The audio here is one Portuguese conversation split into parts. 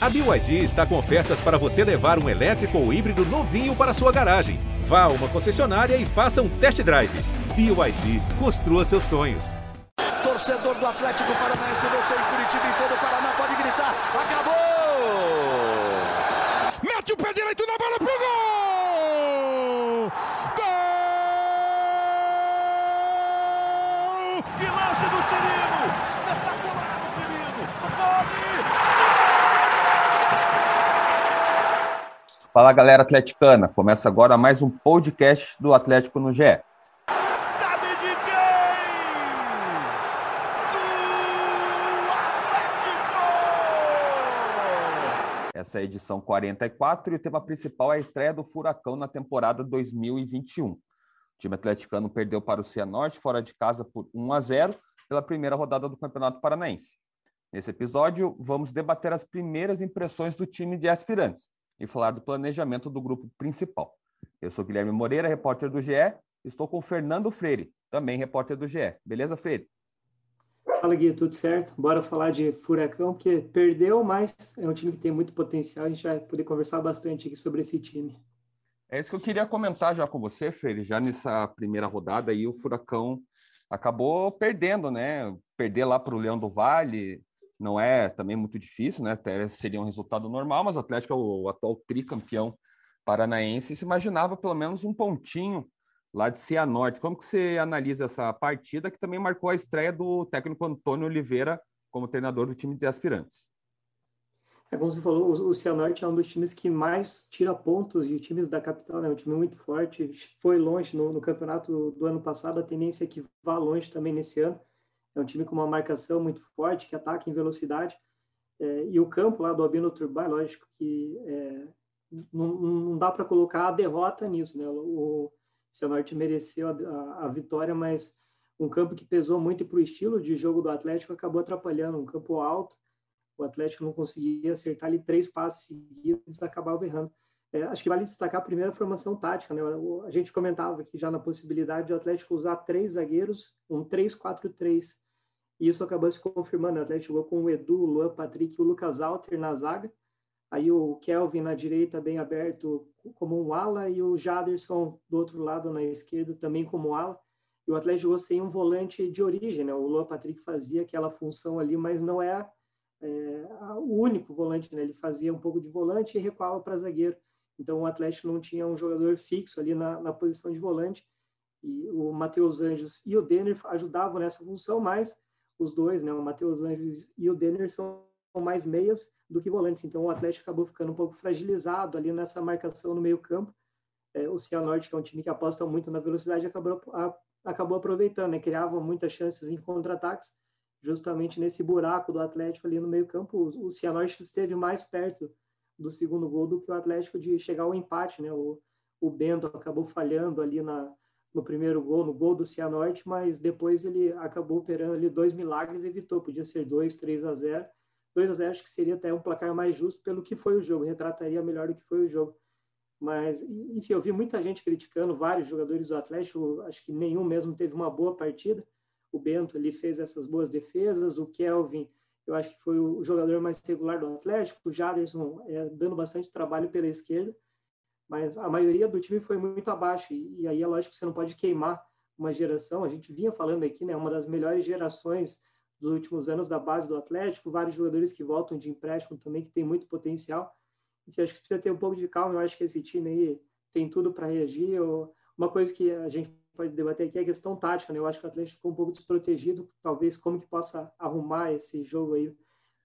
A BYD está com ofertas para você levar um elétrico ou híbrido novinho para sua garagem. Vá a uma concessionária e faça um test drive. BYD, construa seus sonhos. Torcedor do Atlético Paranaense, você em Curitiba e todo o Paraná pode gritar: acabou! Mete o pé direito na bola pro gol! Gol! Que lance do Cirino! Espetacular o Cirino! Rony! Fala galera atleticana, começa agora mais um podcast do Atlético no GE. Sabe de quem? Do Atlético! Essa é a edição 44 e o tema principal é a estreia do Furacão na temporada 2021. O time atleticano perdeu para o Cianorte fora de casa por 1 a 0 pela primeira rodada do Campeonato Paranaense. Nesse episódio, vamos debater as primeiras impressões do time de aspirantes e falar do planejamento do grupo principal. Eu sou Guilherme Moreira, repórter do GE, estou com Fernando Freire, também repórter do GE. Beleza, Freire? Fala Gui, tudo certo? Bora falar de Furacão, porque perdeu, mas é um time que tem muito potencial. A gente vai poder conversar bastante aqui sobre esse time. É isso que eu queria comentar já com você, Freire. Já nessa primeira rodada aí, o Furacão acabou perdendo, né? Perder lá para o Leão do Vale não é também muito difícil, né? Até seria um resultado normal, mas o Atlético é o atual tricampeão paranaense e se imaginava pelo menos um pontinho lá de Cianorte. Como que você analisa essa partida que também marcou a estreia do técnico Antônio Oliveira como treinador do time de aspirantes? É como você falou, o Cianorte é um dos times que mais tira pontos de times da capital, né? Um time muito forte, foi longe no, no campeonato do ano passado, a tendência é que vá longe também nesse ano. É um time com uma marcação muito forte, que ataca em velocidade. É, e o campo lá do Albino Turbay, lógico que é, não, não, dá para colocar a derrota nisso, né? O, o Cianorte mereceu a, a, a vitória, mas um campo que pesou muito para o estilo de jogo do Atlético acabou atrapalhando. Um campo alto, o Atlético não conseguia acertar ali três passes seguidos, acabava errando. É, acho que vale destacar a primeira formação tática. Né? A gente comentava aqui já na possibilidade de o Atlético usar três zagueiros, um 3-4-3. E isso acabou se confirmando. O Atlético jogou com o Edu, o Luan Patrick e o Lucas Alter na zaga. Aí o Kelvin na direita, bem aberto, como um ala, e o Jaderson do outro lado na esquerda, também como ala. E o Atlético jogou sem um volante de origem. Né? O Luan Patrick fazia aquela função ali, mas não é é, o único volante, né? ele fazia um pouco de volante e recuava para zagueiro. Então o Atlético não tinha um jogador fixo ali na, na posição de volante. E o Matheus Anjos e o Denner ajudavam nessa função, mas os dois, né, o Matheus Anjos e o Denner são mais meias do que volantes. Então o Atlético acabou ficando um pouco fragilizado ali nessa marcação no meio-campo. É, o Cianorte, que é um time que aposta muito na velocidade, acabou, a, acabou aproveitando, né? criava muitas chances em contra-ataques justamente nesse buraco do Atlético ali no meio-campo. O Cianorte esteve mais perto do segundo gol do que o Atlético de chegar ao empate, né? O, o Bento acabou falhando ali na, no primeiro gol, no gol do Cianorte, mas depois ele acabou operando ali dois milagres e evitou. Podia ser 2, 3 a 0. 2 a 0 acho que seria até um placar mais justo pelo que foi o jogo, retrataria melhor do que foi o jogo. Mas, enfim, eu vi muita gente criticando vários jogadores do Atlético, acho que nenhum mesmo teve uma boa partida o Bento ele fez essas boas defesas, o Kelvin eu acho que foi o jogador mais regular do Atlético, o Jaderson é, dando bastante trabalho pela esquerda, mas a maioria do time foi muito abaixo, e, e, aí é lógico que você não pode queimar uma geração, a gente vinha falando aqui, né, uma das melhores gerações dos últimos anos da base do Atlético, vários jogadores que voltam de empréstimo também, que tem muito potencial, enfim, acho que precisa ter um pouco de calma, eu acho que esse time aí tem tudo para reagir, eu, uma coisa que a gente pode debater aqui é a questão tática, né? Eu acho que o Atlético ficou um pouco desprotegido, talvez como que possa arrumar esse jogo aí,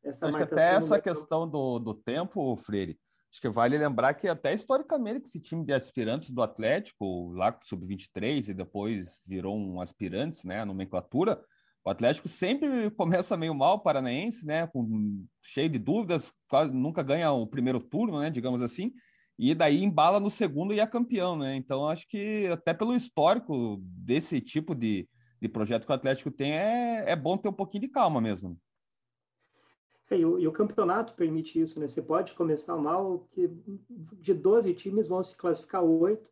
essa acho marcação. Que até essa questão do, do tempo, Freire, acho que vale lembrar que até historicamente esse time de aspirantes do Atlético, lá sub-23 e depois virou um aspirantes, né, a nomenclatura, o Atlético sempre começa meio mal, paranaense, né, com cheio de dúvidas, quase nunca ganha o primeiro turno, né, digamos assim, e daí embala no segundo e é campeão, né? Então acho que até pelo histórico desse tipo de, de projeto que o Atlético tem, é, é bom ter um pouquinho de calma mesmo. É, e, o, e, o, campeonato permite isso, né? Você pode começar mal, que de 12 times vão se classificar oito.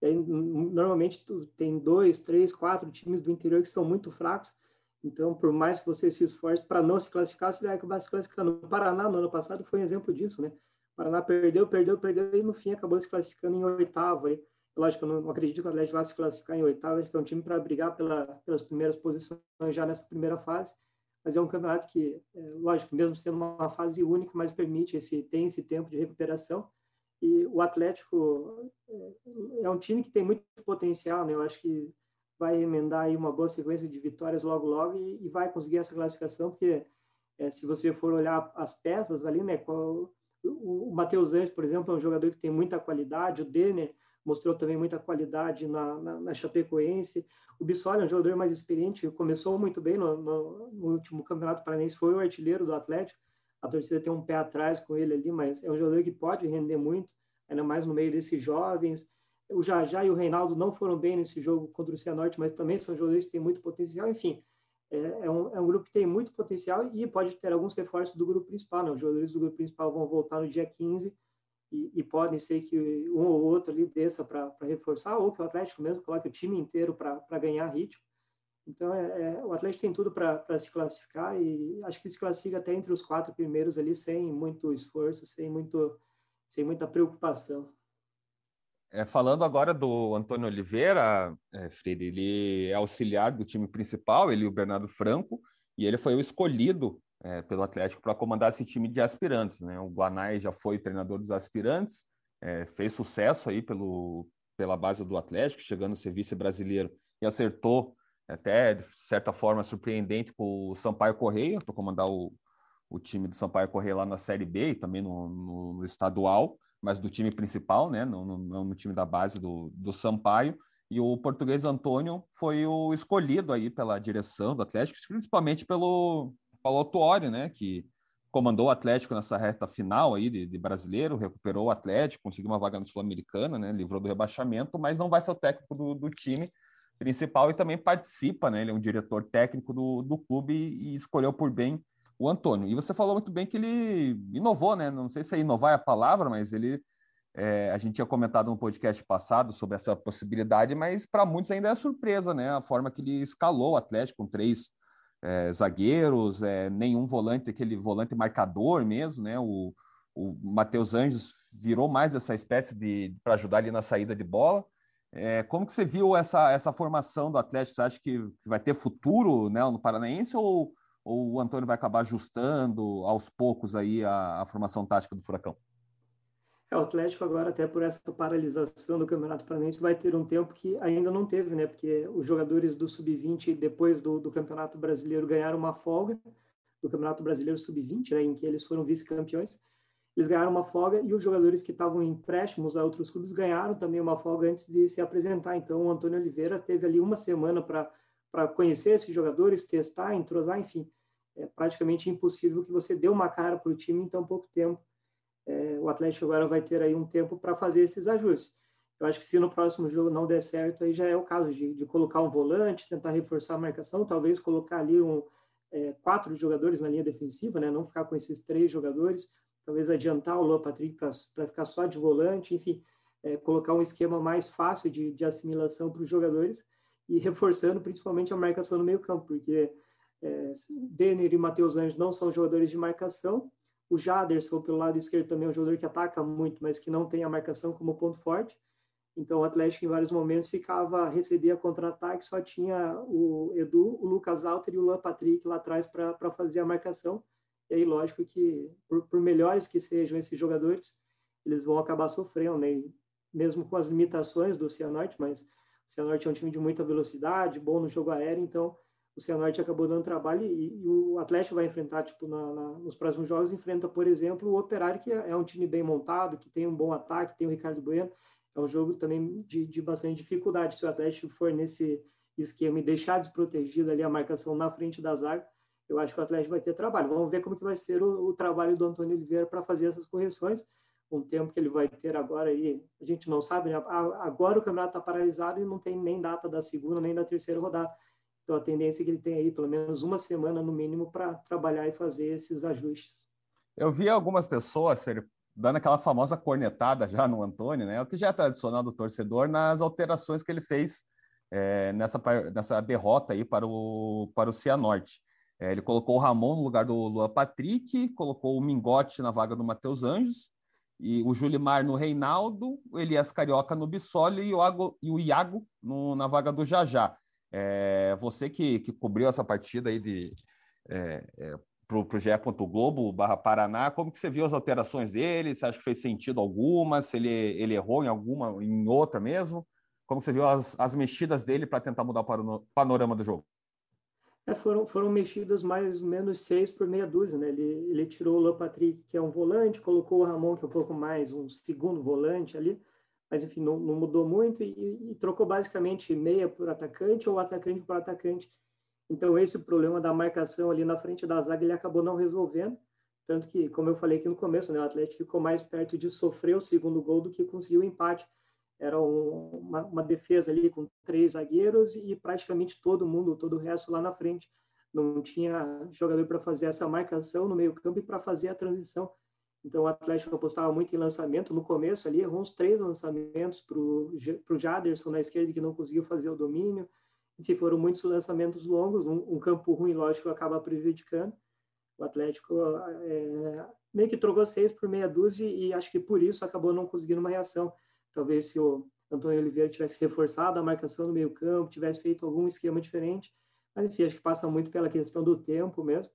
Normalmente tem dois, três, quatro times do interior que são muito fracos. Então, por mais que você se esforce para não se classificar, você vai acabar se classificando. O Paraná, no ano passado, foi um exemplo disso, né? O Paraná perdeu, perdeu, perdeu e no fim acabou se classificando em oitavo. Lógico, eu não acredito que o Atlético vá se classificar em oitavo, acho que é um time para brigar pela, pelas primeiras posições já nessa primeira fase, mas é um campeonato que, é, lógico, mesmo sendo uma fase única, mas permite esse, tem esse tempo de recuperação, e o Atlético é, é um time que tem muito potencial, né? Eu acho que vai emendar aí uma boa sequência de vitórias logo logo e, e vai conseguir essa classificação, porque é, se você for olhar as peças ali, né? Qual, o, o Matheus Anjos, por exemplo, é um jogador que tem muita qualidade, o Denner mostrou também muita qualidade na, na, na Chapecoense. O Bissoli é um jogador mais experiente, começou muito bem no, no, no, último Campeonato Paranense, foi o artilheiro do Atlético. A torcida tem um pé atrás com ele ali, mas é um jogador que pode render muito, ainda mais no meio desses jovens. O Jajá e o Reinaldo não foram bem nesse jogo contra o Cianorte, mas também são jogadores que têm muito potencial. Enfim, é, é, um, é um grupo que tem muito potencial e pode ter alguns reforços do grupo principal. Né? Os jogadores do grupo principal vão voltar no dia 15 e, e pode ser que um ou outro ali desça para reforçar, ou que o Atlético mesmo coloque o time inteiro para ganhar ritmo. Então, é, é, o Atlético tem tudo para se classificar e acho que se classifica até entre os quatro primeiros ali sem muito esforço, sem, muito, sem muita preocupação. É, falando agora do Antônio Oliveira, é, Freire, ele é auxiliar do time principal, ele e o Bernardo Franco, e ele foi o escolhido é, pelo Atlético para comandar esse time de aspirantes. Né? O Guanai já foi treinador dos aspirantes, é, fez sucesso aí pelo, pela base do Atlético, chegando a ser vice-brasileiro e acertou até de certa forma surpreendente com o Sampaio Correia, para comandar o, o time do Sampaio Correia lá na Série B e também no, no, no estadual, mas do time principal, né? não no, no, no, time da base do, do Sampaio. E o português Antônio foi o escolhido aí pela direção do Atlético, principalmente pelo, Paulo Tuori, né, que comandou o Atlético nessa reta final aí de, de, brasileiro, recuperou o Atlético, conseguiu uma vaga no Sul-Americana, né, livrou do rebaixamento, mas não vai ser o técnico do, do, time principal e também participa, né, ele é um diretor técnico do, do clube e, e, escolheu por bem o Antônio. E você falou muito bem que ele inovou, né, não sei se é inovar é a palavra, mas ele, é, a gente tinha comentado no podcast passado sobre essa possibilidade, mas para muitos ainda é surpresa, né, a forma que ele escalou o Atlético com três é, zagueiros, é, nenhum volante, aquele volante marcador mesmo, né? O, o Matheus Anjos virou mais essa espécie de para ajudar ali na saída de bola. É, como que você viu essa, essa formação do Atlético? Você acha que, vai ter futuro né, no Paranaense ou, ou o Antônio vai acabar ajustando aos poucos aí a, a formação tática do Furacão? É, o Atlético agora, até por essa paralisação do Campeonato Paranaense, vai ter um tempo que ainda não teve, né? Porque os jogadores do Sub-20, depois do, do, Campeonato Brasileiro, ganharam uma folga do Campeonato Brasileiro Sub-20, né? Em que eles foram vice-campeões. Eles ganharam uma folga e os jogadores que estavam em empréstimos a outros clubes ganharam também uma folga antes de se apresentar. Então, o Antônio Oliveira teve ali uma semana para conhecer esses jogadores, testar, entrosar, enfim. É praticamente impossível que você dê uma cara para o time em tão pouco tempo é, o Atlético agora vai ter aí um tempo para fazer esses ajustes. Eu acho que se no próximo jogo não der certo, aí já é o caso de, de colocar um volante, tentar reforçar a marcação, talvez colocar ali um, é, quatro jogadores na linha defensiva, né? não ficar com esses três jogadores, talvez adiantar o Luan Patrick para ficar só de volante, enfim, é, colocar um esquema mais fácil de, de assimilação para os jogadores e reforçando principalmente a marcação no meio campo, porque é, Denner e Matheus Anjos não são jogadores de marcação, o Jaderson, pelo lado esquerdo, também é um jogador que ataca muito, mas que não tem a marcação como ponto forte. Então, o Atlético, em vários momentos, ficava, recebia contra-ataque, só tinha o Edu, o Lucas Alter e o Luan Patrick lá atrás para fazer a marcação. E aí, lógico que, por, por, melhores que sejam esses jogadores, eles vão acabar sofrendo, né? mesmo com as limitações do Cianorte, mas o Cianorte é um time de muita velocidade, bom no jogo aéreo, então o Cianorte acabou dando trabalho e, e o Atlético vai enfrentar, tipo, na, na, nos próximos jogos, enfrenta, por exemplo, o Operário, que é, é, um time bem montado, que tem um bom ataque, tem o Ricardo Bueno, é um jogo também de, de bastante dificuldade. Se o Atlético for nesse esquema e deixar desprotegido ali a marcação na frente da zaga, eu acho que o Atlético vai ter trabalho. Vamos ver como que vai ser o, o trabalho do Antônio Oliveira para fazer essas correções, um tempo que ele vai ter agora aí, a gente não sabe, né? agora o campeonato está paralisado e não tem nem data da segunda nem da terceira rodada então, a tendência é que ele tem aí pelo menos uma semana no mínimo para trabalhar e fazer esses ajustes. Eu vi algumas pessoas dando aquela famosa cornetada já no Antônio, né? O que já é tradicional do torcedor nas alterações que ele fez é, nessa, nessa derrota aí para o, para o Cianorte. É, ele colocou o Ramon no lugar do Luan Patrick, colocou o Mingote na vaga do Matheus Anjos, e o Julimar no Reinaldo, o Elias Carioca no Bissoli e o, Iago, e o Iago no, na vaga do Jajá. É, você que, que cobriu essa partida aí de é, é, para o GE. Globo barra Paraná, como que você viu as alterações dele? Você acha que fez sentido alguma? Se ele, ele errou em alguma, em outra mesmo? Como você viu as, as mexidas dele para tentar mudar o panorama do jogo? É, foram, foram mexidas mais ou menos seis por meia dúzia, né? Ele, ele tirou o Patrick, que é um volante, colocou o Ramon, que é um pouco mais um segundo volante ali, mas enfim, não, não mudou muito e, e, trocou basicamente meia por atacante ou atacante por atacante. Então, esse problema da marcação ali na frente da zaga ele acabou não resolvendo. Tanto que, como eu falei aqui no começo, né, o Atlético ficou mais perto de sofrer o segundo gol do que conseguir o empate. Era um, uma, uma, defesa ali com três zagueiros e praticamente todo mundo, todo o resto lá na frente. Não tinha jogador para fazer essa marcação no meio-campo e para fazer a transição. Então, o Atlético apostava muito em lançamento. No começo, ali, errou uns três lançamentos para o Jaderson na esquerda, que não conseguiu fazer o domínio. Enfim, foram muitos lançamentos longos. Um, um campo ruim, lógico, acaba prejudicando. O Atlético é, meio que trocou seis por meia dúzia e acho que por isso acabou não conseguindo uma reação. Talvez se o Antônio Oliveira tivesse reforçado a marcação no meio campo, tivesse feito algum esquema diferente. Mas, enfim, acho que passa muito pela questão do tempo mesmo.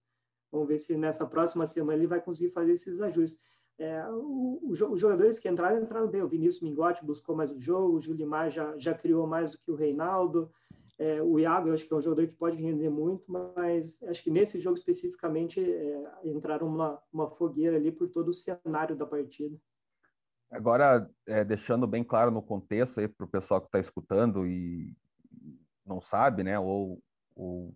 Vamos ver se nessa próxima semana ele vai conseguir fazer esses ajustes. É, o, os jogadores que entraram, entraram bem. O Vinícius Mingotti buscou mais o jogo, o Julimar já, já criou mais do que o Reinaldo. É, o Iago, eu acho que é um jogador que pode render muito, mas acho que nesse jogo especificamente é, entraram uma, uma fogueira ali por todo o cenário da partida. Agora, é, deixando bem claro no contexto aí para o pessoal que está escutando e não sabe, né, ou, ou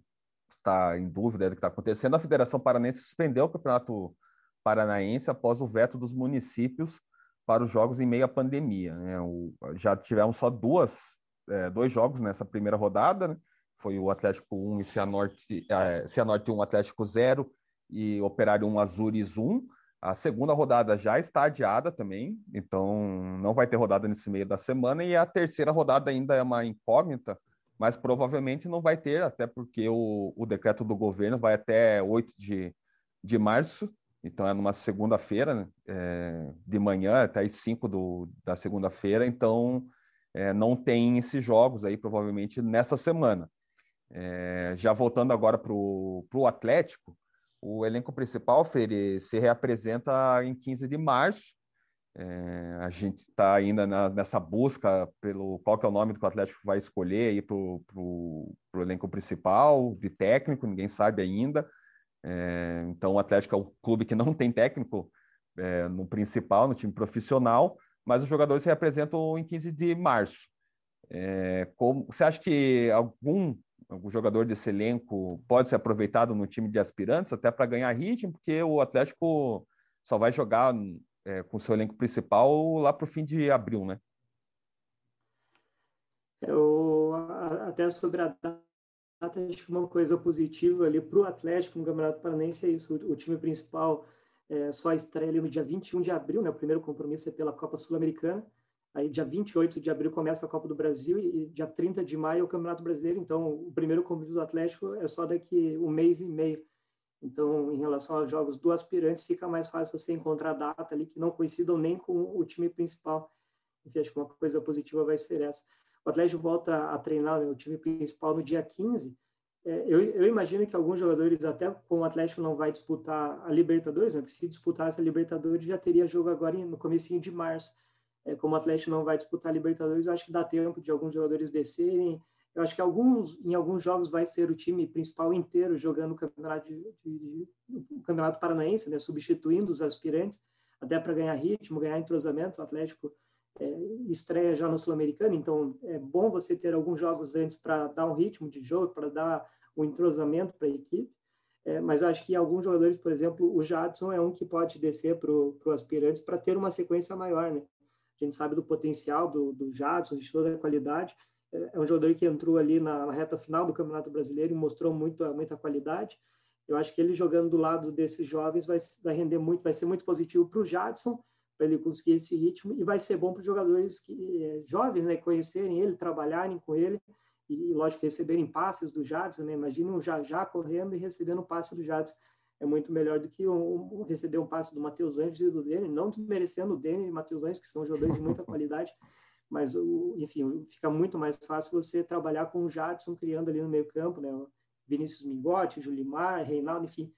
está em dúvida do que está acontecendo, a Federação Paranense suspendeu o Campeonato Paranaense após o veto dos municípios para os jogos em meio à pandemia. Né? O, já tivemos só duas, é, dois jogos nessa primeira rodada, né? foi o Atlético 1 e Cianorte, é, Cianorte 1, Atlético 0 e Operário 1, Azures 1. A segunda rodada já está adiada também, então não vai ter rodada nesse meio da semana, e a terceira rodada ainda é uma incógnita, mas provavelmente não vai ter, até porque o, o decreto do governo vai até 8 de, de março, então é numa segunda-feira, né? é, de manhã até as 5 do, da segunda-feira, então é, não tem esses jogos aí, provavelmente nessa semana. É, já voltando agora para o Atlético, o elenco principal, Fer, se reapresenta em 15 de março, é, a gente está ainda na, nessa busca pelo qual que é o nome que o Atlético vai escolher aí para o elenco principal, de técnico, ninguém sabe ainda. É, então o Atlético é um clube que não tem técnico é, no principal, no time profissional, mas os jogadores se representam em 15 de março. É, como, você acha que algum, algum jogador desse elenco pode ser aproveitado no time de aspirantes até para ganhar ritmo, porque o Atlético só vai jogar é, com seu elenco principal lá para o fim de abril, né? Eu, até sobre a data, acho que uma coisa positiva ali para o Atlético no Campeonato Paranense é isso. O, time principal é, só estreia ali no dia 21 de abril, né? O primeiro compromisso é pela Copa Sul-Americana. Aí, dia 28 de abril começa a Copa do Brasil e, dia 30 de maio é o Campeonato Brasileiro. Então, o primeiro compromisso do Atlético é só daqui um mês e meio. Então, em relação aos jogos do aspirante, fica mais fácil você encontrar data ali que não coincidam nem com o time principal. Enfim, acho que uma coisa positiva vai ser essa. O Atlético volta a treinar né, o time principal no dia 15. É, eu, eu, imagino que alguns jogadores, até como o Atlético não vai disputar a Libertadores, né, porque se disputasse a Libertadores já teria jogo agora no comecinho de março. É, como o Atlético não vai disputar a Libertadores, eu acho que dá tempo de alguns jogadores descerem, eu acho que alguns, em alguns jogos vai ser o time principal inteiro jogando o campeonato, de, de, o campeonato paranaense, né, substituindo os aspirantes, até para ganhar ritmo, ganhar entrosamento. O Atlético é, estreia já no Sul-Americano, então é bom você ter alguns jogos antes para dar um ritmo de jogo, para dar um entrosamento para a equipe. É, mas acho que alguns jogadores, por exemplo, o Jadson é um que pode descer para o aspirante para ter uma sequência maior. Né? A gente sabe do potencial do, do Jadson, de toda a qualidade, é um jogador que entrou ali na, na reta final do Campeonato Brasileiro e mostrou muito, muita qualidade. Eu acho que ele jogando do lado desses jovens vai, vai render muito, vai ser muito positivo para o Jadson, para ele conseguir esse ritmo, e vai ser bom para os jogadores que, é, jovens né, conhecerem ele, trabalharem com ele. e, lógico, receberem passes do Jadson, né? Imagina um Jajá correndo e recebendo um passe do Jadson. É muito melhor do que um, um, receber um passe do Matheus Anjos e do Denner, não desmerecendo o Denner e o Matheus Anjos, que são jogadores de muita qualidade, mas, enfim, fica muito mais fácil você trabalhar com o Jadson criando ali no meio campo, né? Vinícius Mingotti, Julimar, Reinaldo, enfim,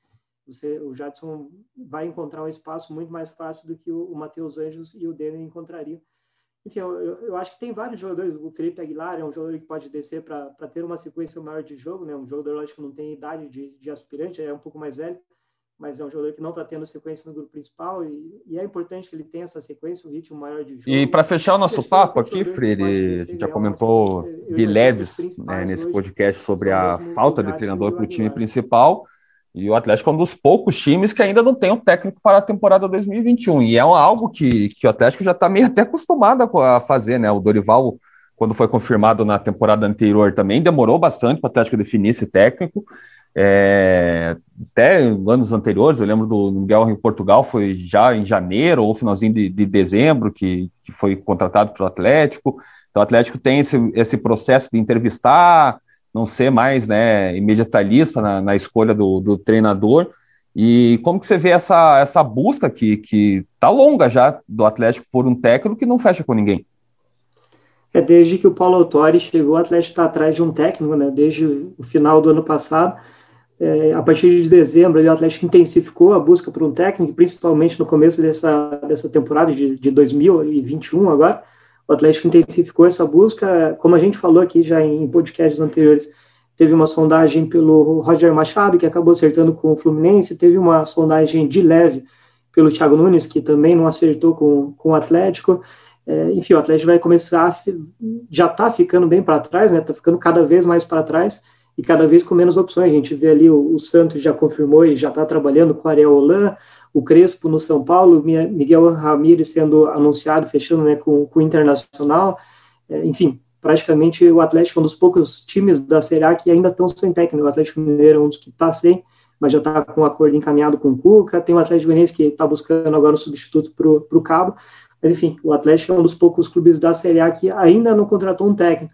você, o Jadson vai encontrar um espaço muito mais fácil do que o, o Matheus Anjos e o Denner encontrariam. Enfim, eu, eu, acho que tem vários jogadores. O Felipe Aguilar é um jogador que pode descer para ter uma sequência maior de jogo, né? Um jogador, lógico, não tem idade de, de aspirante, é um pouco mais velho, mas é um jogador que não está tendo sequência no grupo principal e, e, é importante que ele tenha essa sequência, um ritmo maior de jogo. E para fechar o nosso papo aqui, Freire, a gente já comentou de leves né, nesse podcast sobre a falta de treinador para o time principal. E o Atlético é um dos poucos times que ainda não tem um técnico para a temporada 2021. E é algo que, que o Atlético já está meio até acostumado a fazer, né? O Dorival, quando foi confirmado na temporada anterior, também demorou bastante para o Atlético definir esse técnico. É, até anos anteriores, eu lembro do Miguel em Portugal, foi já em janeiro ou finalzinho de, de dezembro que, que foi contratado para o Atlético. Então, o Atlético tem esse, esse processo de entrevistar não ser mais né, imediatalista na, na escolha do, do, treinador. E como que você vê essa, essa busca que, que tá longa já do Atlético por um técnico que não fecha com ninguém? É desde que o Paulo Autori chegou, o Atlético está atrás de um técnico, né? Desde o final do ano passado. É, a partir de dezembro, o Atlético intensificou a busca por um técnico, principalmente no começo dessa, dessa temporada de, de 2021 agora o Atlético intensificou essa busca. Como a gente falou aqui já em podcasts anteriores, teve uma sondagem pelo Roger Machado, que acabou acertando com o Fluminense, teve uma sondagem de leve pelo Thiago Nunes, que também não acertou com, com o Atlético. É, enfim, o Atlético vai começar, já está ficando bem para trás, né? Está ficando cada vez mais para trás e cada vez com menos opções. A gente vê ali o, o Santos já confirmou e já está trabalhando com o Ariel Holan, o Crespo no São Paulo, Miguel Ramírez sendo anunciado, fechando né, com, com o Internacional, é, enfim, praticamente o Atlético é um dos poucos times da Série A que ainda estão sem técnico, o Atlético Mineiro é um dos que está sem, mas já está com um acordo encaminhado com o Cuca, tem o Atlético Goianiense que está buscando agora um substituto para o Cabo, mas enfim, o Atlético é um dos poucos clubes da Série A que ainda não contratou um técnico,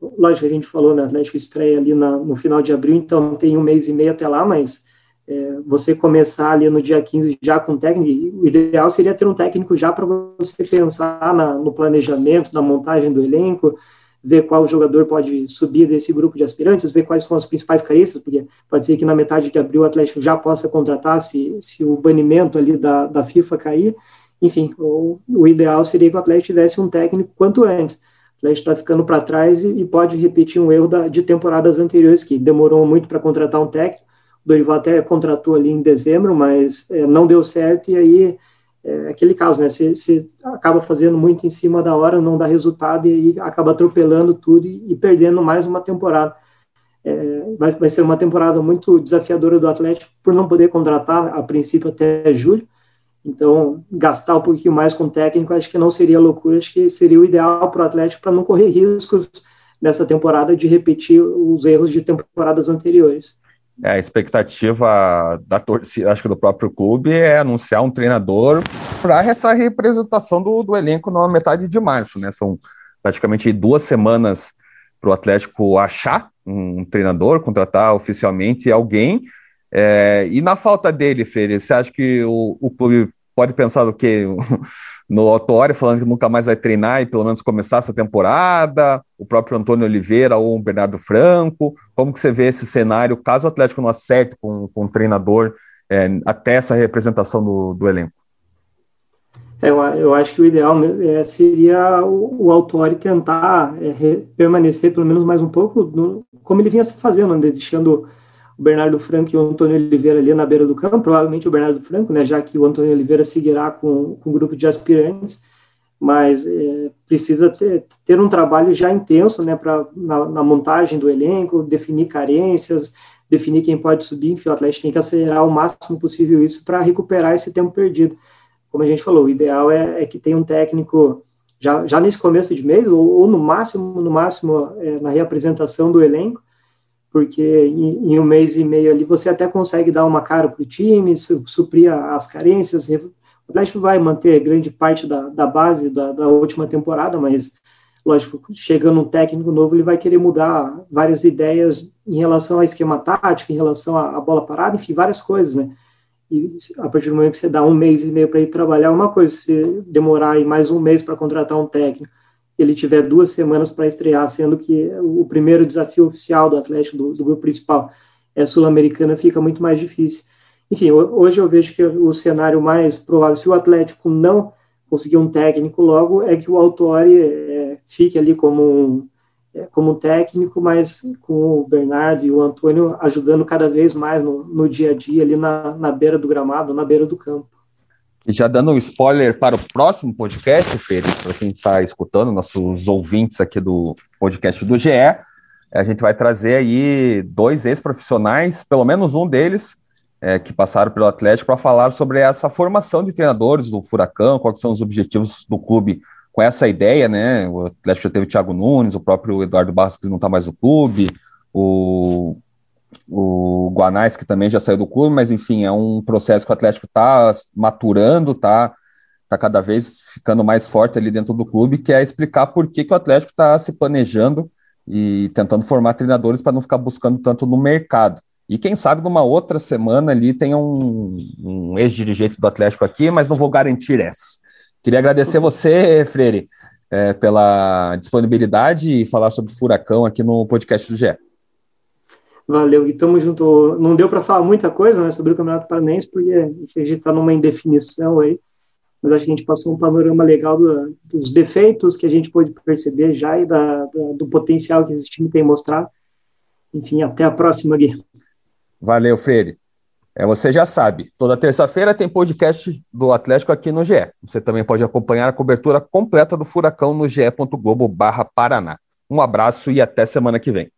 lógico, a gente falou, né, Atlético estreia ali na, no final de abril, então tem um mês e meio até lá, mas é, você começar ali no dia 15 já com técnico, o ideal seria ter um técnico já para você pensar na, no planejamento, na montagem do elenco, ver qual jogador pode subir desse grupo de aspirantes, ver quais são as principais caristas, porque pode ser que na metade de abril o Atlético já possa contratar se, se o banimento ali da, da FIFA cair. Enfim, o, o ideal seria que o Atlético tivesse um técnico quanto antes. Atlético está ficando para trás e, e, pode repetir um erro da, de temporadas anteriores, que demorou muito para contratar um técnico, o Dorival até contratou ali em dezembro, mas é, não deu certo, e aí é aquele caso, né? Você, você, acaba fazendo muito em cima da hora, não dá resultado, e aí acaba atropelando tudo e, e perdendo mais uma temporada. É, vai, vai ser uma temporada muito desafiadora do Atlético por não poder contratar a princípio até julho. Então, gastar um pouquinho mais com técnico, acho que não seria loucura, acho que seria o ideal para o Atlético para não correr riscos nessa temporada de repetir os erros de temporadas anteriores. É, a expectativa da torcida, acho que do próprio clube, é anunciar um treinador para essa representação do, do elenco na metade de março, né? São praticamente duas semanas para o Atlético achar um treinador, contratar oficialmente alguém. É, e na falta dele, Freire, você acha que o, o clube pode pensar do que no Otório falando que nunca mais vai treinar e pelo menos começar essa temporada, o próprio Antônio Oliveira ou o Bernardo Franco, como que você vê esse cenário, caso o Atlético não acerte com, com o treinador é, até essa representação do, do elenco? Eu, eu, acho que o ideal é, seria o, o Autori tentar é, permanecer pelo menos mais um pouco no, como ele vinha fazendo, né, deixando o Bernardo Franco e o Antônio Oliveira ali na beira do campo, provavelmente o Bernardo Franco, né, já que o Antônio Oliveira seguirá com, com o grupo de aspirantes, mas é, precisa ter, ter um trabalho já intenso né, pra, na, na, montagem do elenco, definir carências, definir quem pode subir, enfim, o Atlético tem que acelerar o máximo possível isso para recuperar esse tempo perdido. Como a gente falou, o ideal é, é que tenha um técnico já, já nesse começo de mês, ou, ou no máximo, no máximo é, na reapresentação do elenco, porque em, em, um mês e meio ali você até consegue dar uma cara para o time, su, suprir as carências. O Atlético vai manter grande parte da, da base da, da, última temporada, mas lógico, chegando um técnico novo, ele vai querer mudar várias ideias em relação ao esquema tático, em relação à bola parada, enfim, várias coisas, né? E a partir do momento que você dá um mês e meio para ir trabalhar, uma coisa, se demorar aí mais um mês para contratar um técnico, ele tiver duas semanas para estrear, sendo que o primeiro desafio oficial do Atlético, do, do grupo principal, é sul-americana, fica muito mais difícil. Enfim, hoje eu vejo que o cenário mais provável, se o Atlético não conseguir um técnico logo, é que o Autori é, fique ali como um, é, como técnico, mas com o Bernardo e o Antônio ajudando cada vez mais no, no dia a dia, ali na, na beira do gramado, na beira do campo. E já dando um spoiler para o próximo podcast, Felipe, para quem está escutando, nossos ouvintes aqui do podcast do GE, a gente vai trazer aí dois ex-profissionais, pelo menos um deles, é, que passaram pelo Atlético, para falar sobre essa formação de treinadores do Furacão, quais são os objetivos do clube com essa ideia, né? O Atlético já teve o Thiago Nunes, o próprio Eduardo Barros, que não está mais no clube, o, o Guanais, que também já saiu do clube, mas enfim, é um processo que o Atlético está maturando, está tá cada vez ficando mais forte ali dentro do clube, que é explicar por que, que o Atlético está se planejando e tentando formar treinadores para não ficar buscando tanto no mercado. E quem sabe numa outra semana ali tem um, um ex-dirigente do Atlético aqui, mas não vou garantir essa. Queria agradecer você, Freire, é, pela disponibilidade e falar sobre furacão aqui no podcast do GE. Valeu, e estamos junto. Não deu para falar muita coisa né, sobre o Campeonato Paranaense, porque a gente está numa indefinição aí, mas acho que a gente passou um panorama legal do, dos defeitos que a gente pôde perceber já e da, da, do potencial que esse time tem mostrado. Enfim, até a próxima, Gui. Valeu, Freire. É, você já sabe, toda terça-feira tem podcast do Atlético aqui no GE. Você também pode acompanhar a cobertura completa do Furacão no ge.globo Paraná. Um abraço e até semana que vem.